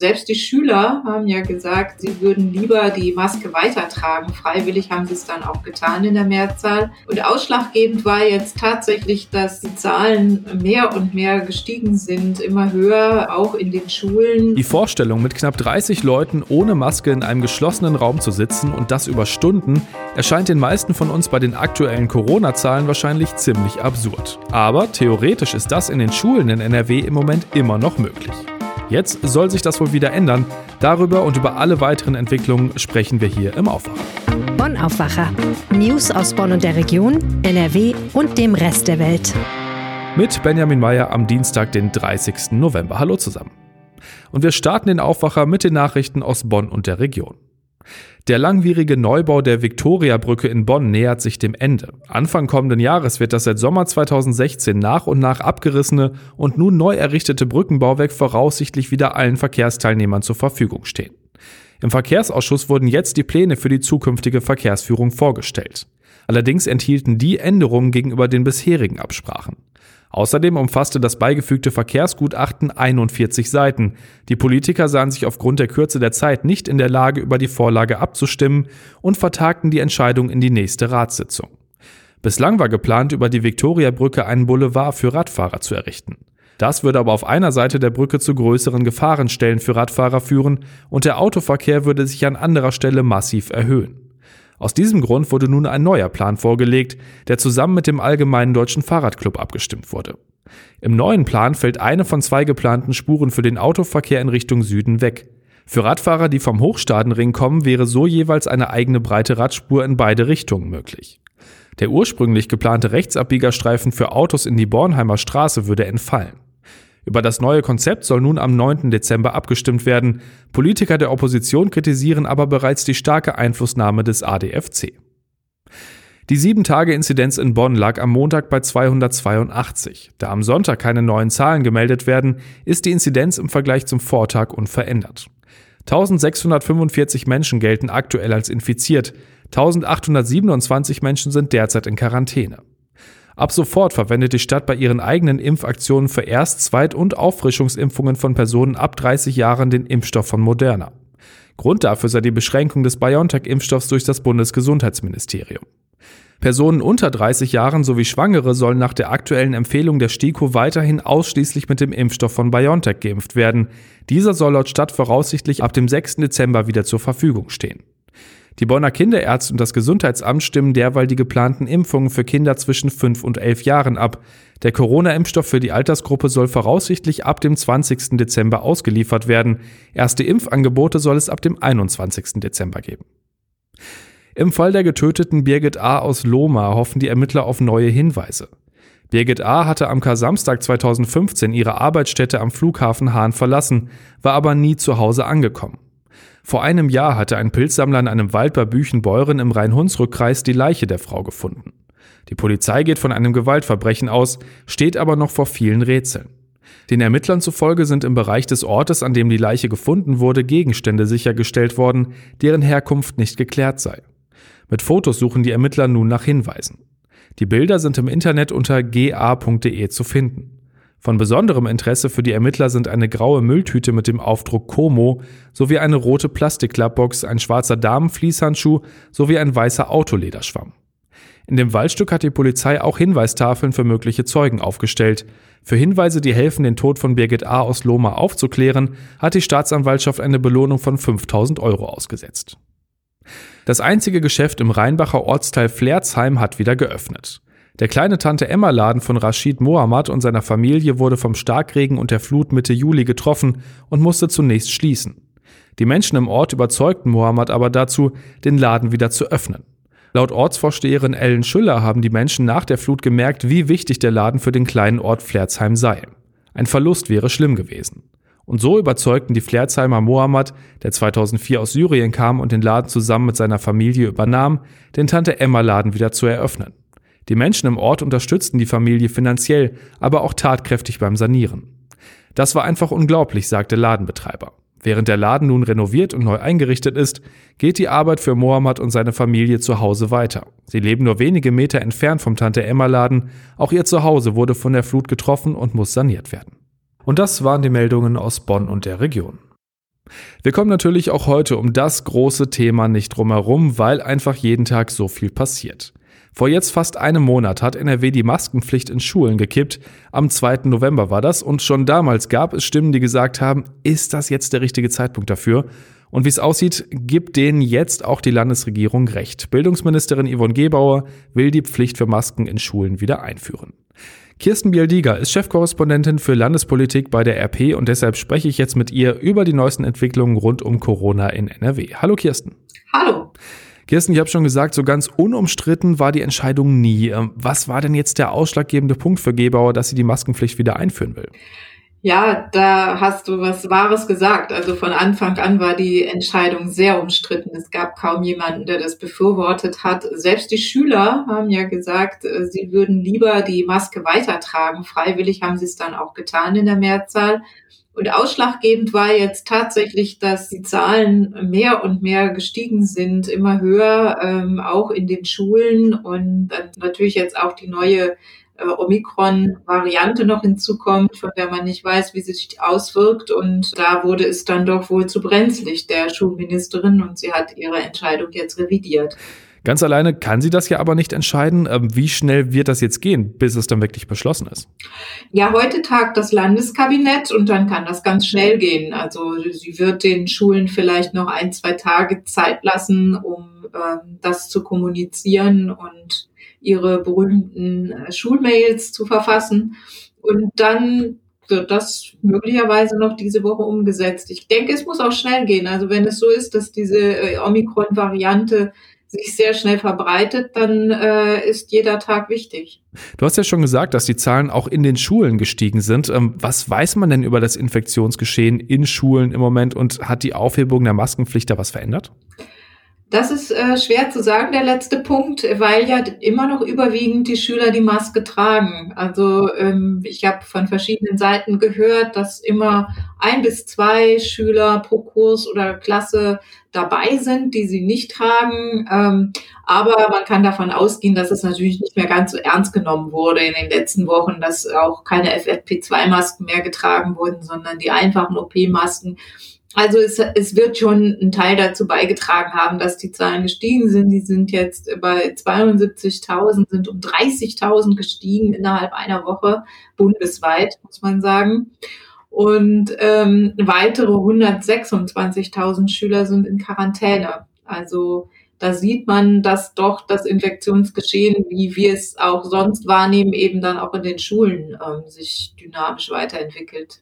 Selbst die Schüler haben ja gesagt, sie würden lieber die Maske weitertragen. Freiwillig haben sie es dann auch getan in der Mehrzahl. Und ausschlaggebend war jetzt tatsächlich, dass die Zahlen mehr und mehr gestiegen sind, immer höher, auch in den Schulen. Die Vorstellung, mit knapp 30 Leuten ohne Maske in einem geschlossenen Raum zu sitzen und das über Stunden, erscheint den meisten von uns bei den aktuellen Corona-Zahlen wahrscheinlich ziemlich absurd. Aber theoretisch ist das in den Schulen in NRW im Moment immer noch möglich. Jetzt soll sich das wohl wieder ändern. Darüber und über alle weiteren Entwicklungen sprechen wir hier im Aufwacher. Bonn Aufwacher. News aus Bonn und der Region, NRW und dem Rest der Welt. Mit Benjamin Meyer am Dienstag, den 30. November. Hallo zusammen. Und wir starten den Aufwacher mit den Nachrichten aus Bonn und der Region. Der langwierige Neubau der Viktoriabrücke in Bonn nähert sich dem Ende. Anfang kommenden Jahres wird das seit Sommer 2016 nach und nach abgerissene und nun neu errichtete Brückenbauwerk voraussichtlich wieder allen Verkehrsteilnehmern zur Verfügung stehen. Im Verkehrsausschuss wurden jetzt die Pläne für die zukünftige Verkehrsführung vorgestellt. Allerdings enthielten die Änderungen gegenüber den bisherigen Absprachen. Außerdem umfasste das beigefügte Verkehrsgutachten 41 Seiten. Die Politiker sahen sich aufgrund der Kürze der Zeit nicht in der Lage, über die Vorlage abzustimmen und vertagten die Entscheidung in die nächste Ratssitzung. Bislang war geplant, über die Viktoriabrücke einen Boulevard für Radfahrer zu errichten. Das würde aber auf einer Seite der Brücke zu größeren Gefahrenstellen für Radfahrer führen und der Autoverkehr würde sich an anderer Stelle massiv erhöhen. Aus diesem Grund wurde nun ein neuer Plan vorgelegt, der zusammen mit dem Allgemeinen Deutschen Fahrradclub abgestimmt wurde. Im neuen Plan fällt eine von zwei geplanten Spuren für den Autoverkehr in Richtung Süden weg. Für Radfahrer, die vom Hochstadenring kommen, wäre so jeweils eine eigene breite Radspur in beide Richtungen möglich. Der ursprünglich geplante Rechtsabbiegerstreifen für Autos in die Bornheimer Straße würde entfallen. Über das neue Konzept soll nun am 9. Dezember abgestimmt werden. Politiker der Opposition kritisieren aber bereits die starke Einflussnahme des ADFC. Die 7-Tage-Inzidenz in Bonn lag am Montag bei 282. Da am Sonntag keine neuen Zahlen gemeldet werden, ist die Inzidenz im Vergleich zum Vortag unverändert. 1645 Menschen gelten aktuell als infiziert, 1827 Menschen sind derzeit in Quarantäne. Ab sofort verwendet die Stadt bei ihren eigenen Impfaktionen für Erst-, Zweit- und Auffrischungsimpfungen von Personen ab 30 Jahren den Impfstoff von Moderna. Grund dafür sei die Beschränkung des BioNTech-Impfstoffs durch das Bundesgesundheitsministerium. Personen unter 30 Jahren sowie Schwangere sollen nach der aktuellen Empfehlung der STIKO weiterhin ausschließlich mit dem Impfstoff von BioNTech geimpft werden. Dieser soll laut Stadt voraussichtlich ab dem 6. Dezember wieder zur Verfügung stehen. Die Bonner Kinderärzte und das Gesundheitsamt stimmen derweil die geplanten Impfungen für Kinder zwischen 5 und 11 Jahren ab. Der Corona-Impfstoff für die Altersgruppe soll voraussichtlich ab dem 20. Dezember ausgeliefert werden. Erste Impfangebote soll es ab dem 21. Dezember geben. Im Fall der getöteten Birgit A. aus Lohmar hoffen die Ermittler auf neue Hinweise. Birgit A. hatte am Kar-Samstag 2015 ihre Arbeitsstätte am Flughafen Hahn verlassen, war aber nie zu Hause angekommen. Vor einem Jahr hatte ein Pilzsammler in einem Wald bei Büchenbeuren im Rhein-Hunsrück-Kreis die Leiche der Frau gefunden. Die Polizei geht von einem Gewaltverbrechen aus, steht aber noch vor vielen Rätseln. Den Ermittlern zufolge sind im Bereich des Ortes, an dem die Leiche gefunden wurde, Gegenstände sichergestellt worden, deren Herkunft nicht geklärt sei. Mit Fotos suchen die Ermittler nun nach Hinweisen. Die Bilder sind im Internet unter ga.de zu finden. Von besonderem Interesse für die Ermittler sind eine graue Mülltüte mit dem Aufdruck Como sowie eine rote Plastikklappbox, ein schwarzer Damenfließhandschuh sowie ein weißer Autolederschwamm. In dem Waldstück hat die Polizei auch Hinweistafeln für mögliche Zeugen aufgestellt. Für Hinweise, die helfen, den Tod von Birgit A. aus Lohmar aufzuklären, hat die Staatsanwaltschaft eine Belohnung von 5000 Euro ausgesetzt. Das einzige Geschäft im Rheinbacher Ortsteil Flerzheim hat wieder geöffnet. Der kleine Tante-Emma-Laden von Rashid Mohammad und seiner Familie wurde vom Starkregen und der Flut Mitte Juli getroffen und musste zunächst schließen. Die Menschen im Ort überzeugten Mohammad aber dazu, den Laden wieder zu öffnen. Laut Ortsvorsteherin Ellen Schüller haben die Menschen nach der Flut gemerkt, wie wichtig der Laden für den kleinen Ort Flerzheim sei. Ein Verlust wäre schlimm gewesen. Und so überzeugten die Flerzheimer Mohammad, der 2004 aus Syrien kam und den Laden zusammen mit seiner Familie übernahm, den Tante-Emma-Laden wieder zu eröffnen. Die Menschen im Ort unterstützten die Familie finanziell, aber auch tatkräftig beim Sanieren. Das war einfach unglaublich, sagte Ladenbetreiber. Während der Laden nun renoviert und neu eingerichtet ist, geht die Arbeit für Mohammed und seine Familie zu Hause weiter. Sie leben nur wenige Meter entfernt vom Tante Emma Laden. Auch ihr Zuhause wurde von der Flut getroffen und muss saniert werden. Und das waren die Meldungen aus Bonn und der Region. Wir kommen natürlich auch heute um das große Thema nicht drumherum, weil einfach jeden Tag so viel passiert. Vor jetzt fast einem Monat hat NRW die Maskenpflicht in Schulen gekippt. Am 2. November war das und schon damals gab es Stimmen, die gesagt haben, ist das jetzt der richtige Zeitpunkt dafür? Und wie es aussieht, gibt denen jetzt auch die Landesregierung recht. Bildungsministerin Yvonne Gebauer will die Pflicht für Masken in Schulen wieder einführen. Kirsten Bialdiger ist Chefkorrespondentin für Landespolitik bei der RP und deshalb spreche ich jetzt mit ihr über die neuesten Entwicklungen rund um Corona in NRW. Hallo Kirsten. Hallo. Kirsten, ich habe schon gesagt, so ganz unumstritten war die Entscheidung nie. Ähm, was war denn jetzt der ausschlaggebende Punkt für Gebauer, dass sie die Maskenpflicht wieder einführen will? Ja, da hast du was Wahres gesagt. Also von Anfang an war die Entscheidung sehr umstritten. Es gab kaum jemanden, der das befürwortet hat. Selbst die Schüler haben ja gesagt, äh, sie würden lieber die Maske weitertragen. Freiwillig haben sie es dann auch getan in der Mehrzahl. Und ausschlaggebend war jetzt tatsächlich, dass die Zahlen mehr und mehr gestiegen sind, immer höher, ähm, auch in den Schulen und natürlich jetzt auch die neue äh, Omikron-Variante noch hinzukommt, von der man nicht weiß, wie sie sich auswirkt. Und da wurde es dann doch wohl zu brenzlig der Schulministerin und sie hat ihre Entscheidung jetzt revidiert. Ganz alleine kann sie das ja aber nicht entscheiden. Ähm, wie schnell wird das jetzt gehen, bis es dann wirklich beschlossen ist? Ja, heute tagt das Landeskabinett und dann kann das ganz schnell gehen. Also sie wird den Schulen vielleicht noch ein, zwei Tage Zeit lassen, um ähm, das zu kommunizieren und ihre berühmten äh, Schulmails zu verfassen. Und dann wird das möglicherweise noch diese Woche umgesetzt. Ich denke, es muss auch schnell gehen. Also wenn es so ist, dass diese äh, Omikron-Variante sich sehr schnell verbreitet, dann äh, ist jeder Tag wichtig. Du hast ja schon gesagt, dass die Zahlen auch in den Schulen gestiegen sind. Ähm, was weiß man denn über das Infektionsgeschehen in Schulen im Moment und hat die Aufhebung der Maskenpflicht da was verändert? Das ist äh, schwer zu sagen, der letzte Punkt, weil ja immer noch überwiegend die Schüler die Maske tragen. Also ähm, ich habe von verschiedenen Seiten gehört, dass immer ein bis zwei Schüler pro Kurs oder Klasse dabei sind, die sie nicht tragen. Ähm, aber man kann davon ausgehen, dass es natürlich nicht mehr ganz so ernst genommen wurde in den letzten Wochen, dass auch keine FFP2-Masken mehr getragen wurden, sondern die einfachen OP-Masken. Also es, es wird schon ein Teil dazu beigetragen haben, dass die Zahlen gestiegen sind. Die sind jetzt bei 72.000, sind um 30.000 gestiegen innerhalb einer Woche bundesweit, muss man sagen. Und ähm, weitere 126.000 Schüler sind in Quarantäne. Also da sieht man, dass doch das Infektionsgeschehen, wie wir es auch sonst wahrnehmen, eben dann auch in den Schulen ähm, sich dynamisch weiterentwickelt.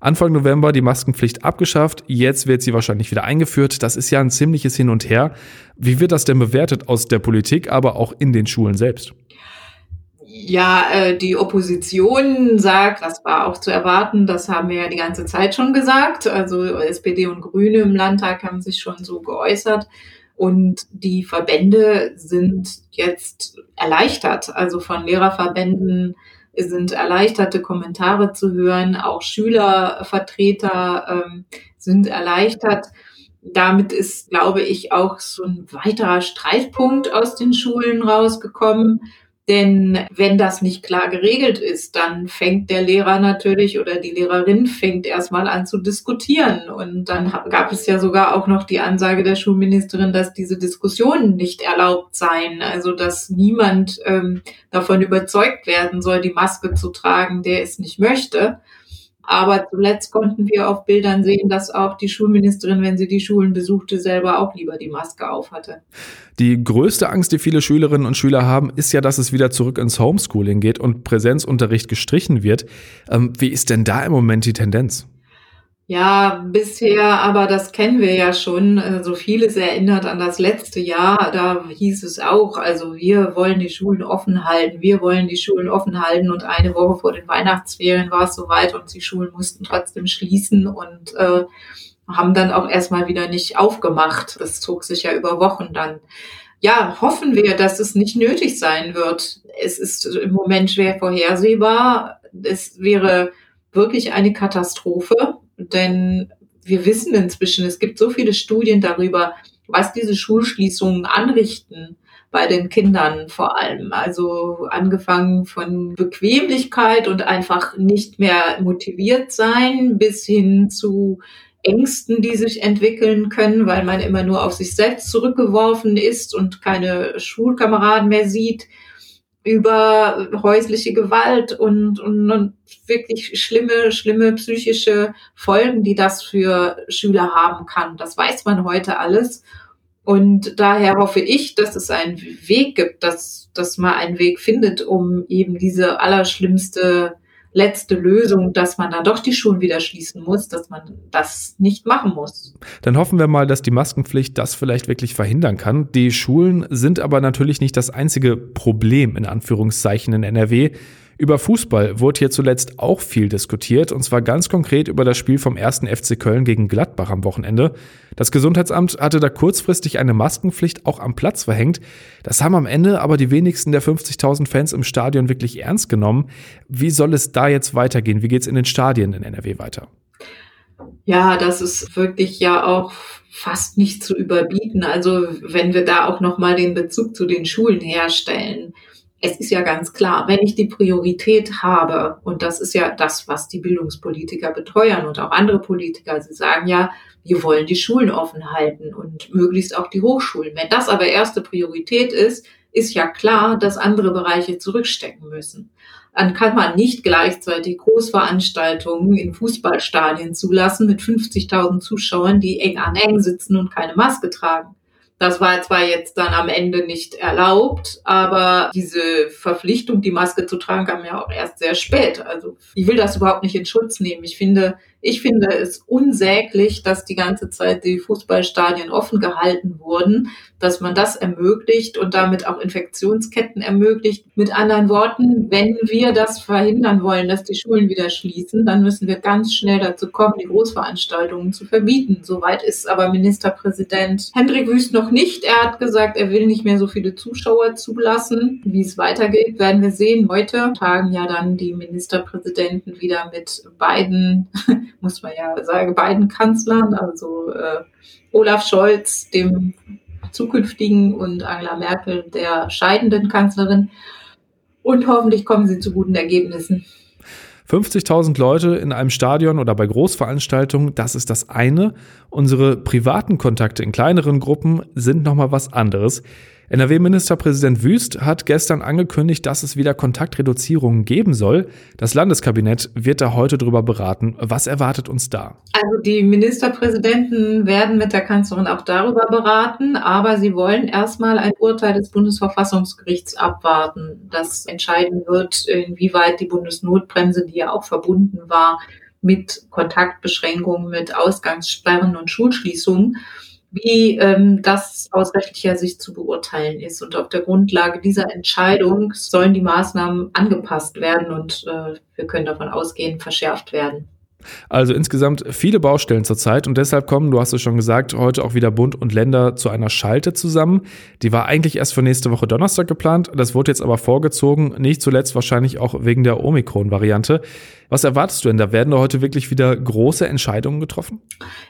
Anfang November die Maskenpflicht abgeschafft, jetzt wird sie wahrscheinlich wieder eingeführt. Das ist ja ein ziemliches Hin und Her. Wie wird das denn bewertet aus der Politik, aber auch in den Schulen selbst? Ja, äh, die Opposition sagt, das war auch zu erwarten, das haben wir ja die ganze Zeit schon gesagt. Also SPD und Grüne im Landtag haben sich schon so geäußert. Und die Verbände sind jetzt erleichtert. Also von Lehrerverbänden sind erleichterte Kommentare zu hören. Auch Schülervertreter ähm, sind erleichtert. Damit ist, glaube ich, auch so ein weiterer Streitpunkt aus den Schulen rausgekommen. Denn wenn das nicht klar geregelt ist, dann fängt der Lehrer natürlich oder die Lehrerin fängt erstmal an zu diskutieren. Und dann gab es ja sogar auch noch die Ansage der Schulministerin, dass diese Diskussionen nicht erlaubt seien. Also dass niemand ähm, davon überzeugt werden soll, die Maske zu tragen, der es nicht möchte. Aber zuletzt konnten wir auf Bildern sehen, dass auch die Schulministerin, wenn sie die Schulen besuchte, selber auch lieber die Maske aufhatte. Die größte Angst, die viele Schülerinnen und Schüler haben, ist ja, dass es wieder zurück ins Homeschooling geht und Präsenzunterricht gestrichen wird. Ähm, wie ist denn da im Moment die Tendenz? Ja, bisher, aber das kennen wir ja schon. So also vieles erinnert an das letzte Jahr. Da hieß es auch, also wir wollen die Schulen offen halten, wir wollen die Schulen offen halten. Und eine Woche vor den Weihnachtsferien war es soweit und die Schulen mussten trotzdem schließen und äh, haben dann auch erstmal wieder nicht aufgemacht. Das zog sich ja über Wochen dann. Ja, hoffen wir, dass es nicht nötig sein wird. Es ist im Moment schwer vorhersehbar. Es wäre wirklich eine Katastrophe denn wir wissen inzwischen, es gibt so viele Studien darüber, was diese Schulschließungen anrichten bei den Kindern vor allem. Also angefangen von Bequemlichkeit und einfach nicht mehr motiviert sein bis hin zu Ängsten, die sich entwickeln können, weil man immer nur auf sich selbst zurückgeworfen ist und keine Schulkameraden mehr sieht, über häusliche Gewalt und, und, und wirklich schlimme, schlimme psychische Folgen, die das für Schüler haben kann. Das weiß man heute alles. Und daher hoffe ich, dass es einen Weg gibt, dass, dass man einen Weg findet, um eben diese allerschlimmste letzte Lösung, dass man dann doch die Schulen wieder schließen muss, dass man das nicht machen muss. Dann hoffen wir mal, dass die Maskenpflicht das vielleicht wirklich verhindern kann. Die Schulen sind aber natürlich nicht das einzige Problem in Anführungszeichen in NRW. Über Fußball wurde hier zuletzt auch viel diskutiert, und zwar ganz konkret über das Spiel vom 1. FC Köln gegen Gladbach am Wochenende. Das Gesundheitsamt hatte da kurzfristig eine Maskenpflicht auch am Platz verhängt. Das haben am Ende aber die wenigsten der 50.000 Fans im Stadion wirklich ernst genommen. Wie soll es da jetzt weitergehen? Wie geht es in den Stadien in NRW weiter? Ja, das ist wirklich ja auch fast nicht zu überbieten. Also wenn wir da auch noch mal den Bezug zu den Schulen herstellen es ist ja ganz klar, wenn ich die Priorität habe, und das ist ja das, was die Bildungspolitiker beteuern und auch andere Politiker, sie sagen ja, wir wollen die Schulen offen halten und möglichst auch die Hochschulen. Wenn das aber erste Priorität ist, ist ja klar, dass andere Bereiche zurückstecken müssen. Dann kann man nicht gleichzeitig Großveranstaltungen in Fußballstadien zulassen mit 50.000 Zuschauern, die eng an eng sitzen und keine Maske tragen. Das war zwar jetzt dann am Ende nicht erlaubt, aber diese Verpflichtung, die Maske zu tragen, kam ja auch erst sehr spät. Also ich will das überhaupt nicht in Schutz nehmen. Ich finde, ich finde es unsäglich, dass die ganze Zeit die Fußballstadien offen gehalten wurden, dass man das ermöglicht und damit auch Infektionsketten ermöglicht. Mit anderen Worten, wenn wir das verhindern wollen, dass die Schulen wieder schließen, dann müssen wir ganz schnell dazu kommen, die Großveranstaltungen zu verbieten. Soweit ist aber Ministerpräsident Hendrik Wüst noch nicht. Er hat gesagt, er will nicht mehr so viele Zuschauer zulassen. Wie es weitergeht, werden wir sehen. Heute tagen ja dann die Ministerpräsidenten wieder mit beiden muss man ja sagen, beiden Kanzlern, also äh, Olaf Scholz, dem zukünftigen, und Angela Merkel, der scheidenden Kanzlerin. Und hoffentlich kommen sie zu guten Ergebnissen. 50.000 Leute in einem Stadion oder bei Großveranstaltungen, das ist das eine. Unsere privaten Kontakte in kleineren Gruppen sind nochmal was anderes. NRW-Ministerpräsident Wüst hat gestern angekündigt, dass es wieder Kontaktreduzierungen geben soll. Das Landeskabinett wird da heute darüber beraten. Was erwartet uns da? Also die Ministerpräsidenten werden mit der Kanzlerin auch darüber beraten, aber sie wollen erstmal ein Urteil des Bundesverfassungsgerichts abwarten, das entscheiden wird, inwieweit die Bundesnotbremse, die ja auch verbunden war mit Kontaktbeschränkungen, mit Ausgangssperren und Schulschließungen, wie ähm, das aus rechtlicher Sicht zu beurteilen ist. Und auf der Grundlage dieser Entscheidung sollen die Maßnahmen angepasst werden und äh, wir können davon ausgehen, verschärft werden. Also insgesamt viele Baustellen zurzeit und deshalb kommen, du hast es schon gesagt, heute auch wieder Bund und Länder zu einer Schalte zusammen. Die war eigentlich erst für nächste Woche Donnerstag geplant, das wurde jetzt aber vorgezogen, nicht zuletzt wahrscheinlich auch wegen der Omikron-Variante. Was erwartest du denn? Da werden da heute wirklich wieder große Entscheidungen getroffen?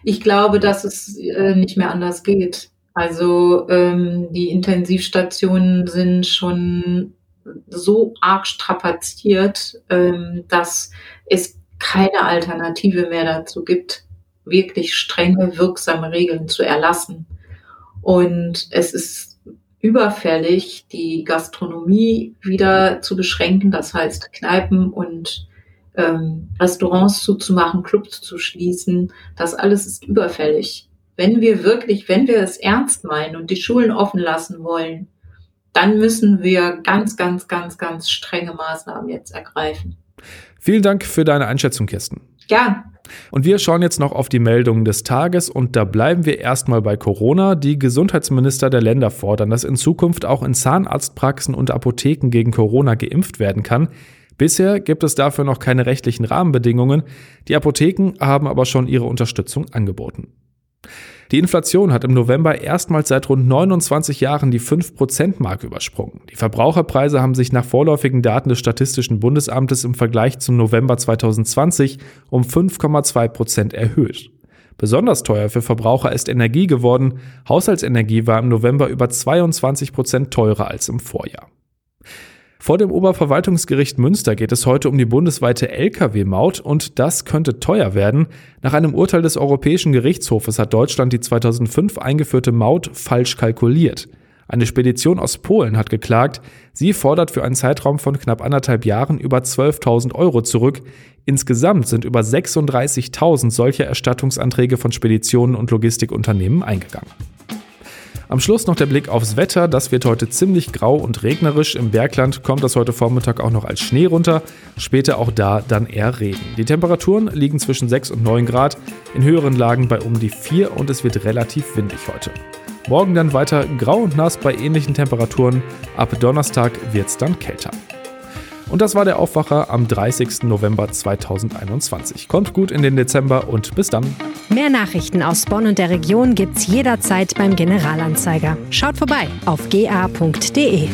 Ich glaube, dass es äh, nicht mehr anders geht. Also ähm, die Intensivstationen sind schon so arg strapaziert, ähm, dass es keine Alternative mehr dazu gibt, wirklich strenge, wirksame Regeln zu erlassen. Und es ist überfällig, die Gastronomie wieder zu beschränken, das heißt Kneipen und ähm, Restaurants zuzumachen, Clubs zu schließen. Das alles ist überfällig. Wenn wir wirklich, wenn wir es ernst meinen und die Schulen offen lassen wollen, dann müssen wir ganz, ganz, ganz, ganz strenge Maßnahmen jetzt ergreifen. Vielen Dank für deine Einschätzung, Kirsten. Ja. Und wir schauen jetzt noch auf die Meldungen des Tages und da bleiben wir erstmal bei Corona. Die Gesundheitsminister der Länder fordern, dass in Zukunft auch in Zahnarztpraxen und Apotheken gegen Corona geimpft werden kann. Bisher gibt es dafür noch keine rechtlichen Rahmenbedingungen. Die Apotheken haben aber schon ihre Unterstützung angeboten. Die Inflation hat im November erstmals seit rund 29 Jahren die 5%-Marke übersprungen. Die Verbraucherpreise haben sich nach vorläufigen Daten des Statistischen Bundesamtes im Vergleich zum November 2020 um 5,2% erhöht. Besonders teuer für Verbraucher ist Energie geworden. Haushaltsenergie war im November über 22% teurer als im Vorjahr. Vor dem Oberverwaltungsgericht Münster geht es heute um die bundesweite Lkw-Maut und das könnte teuer werden. Nach einem Urteil des Europäischen Gerichtshofes hat Deutschland die 2005 eingeführte Maut falsch kalkuliert. Eine Spedition aus Polen hat geklagt. Sie fordert für einen Zeitraum von knapp anderthalb Jahren über 12.000 Euro zurück. Insgesamt sind über 36.000 solcher Erstattungsanträge von Speditionen und Logistikunternehmen eingegangen. Am Schluss noch der Blick aufs Wetter. Das wird heute ziemlich grau und regnerisch. Im Bergland kommt das heute Vormittag auch noch als Schnee runter. Später auch da dann eher Regen. Die Temperaturen liegen zwischen 6 und 9 Grad. In höheren Lagen bei um die 4 und es wird relativ windig heute. Morgen dann weiter grau und nass bei ähnlichen Temperaturen. Ab Donnerstag wird es dann kälter. Und das war der Aufwacher am 30. November 2021. Kommt gut in den Dezember und bis dann. Mehr Nachrichten aus Bonn und der Region gibt's jederzeit beim Generalanzeiger. Schaut vorbei auf ga.de.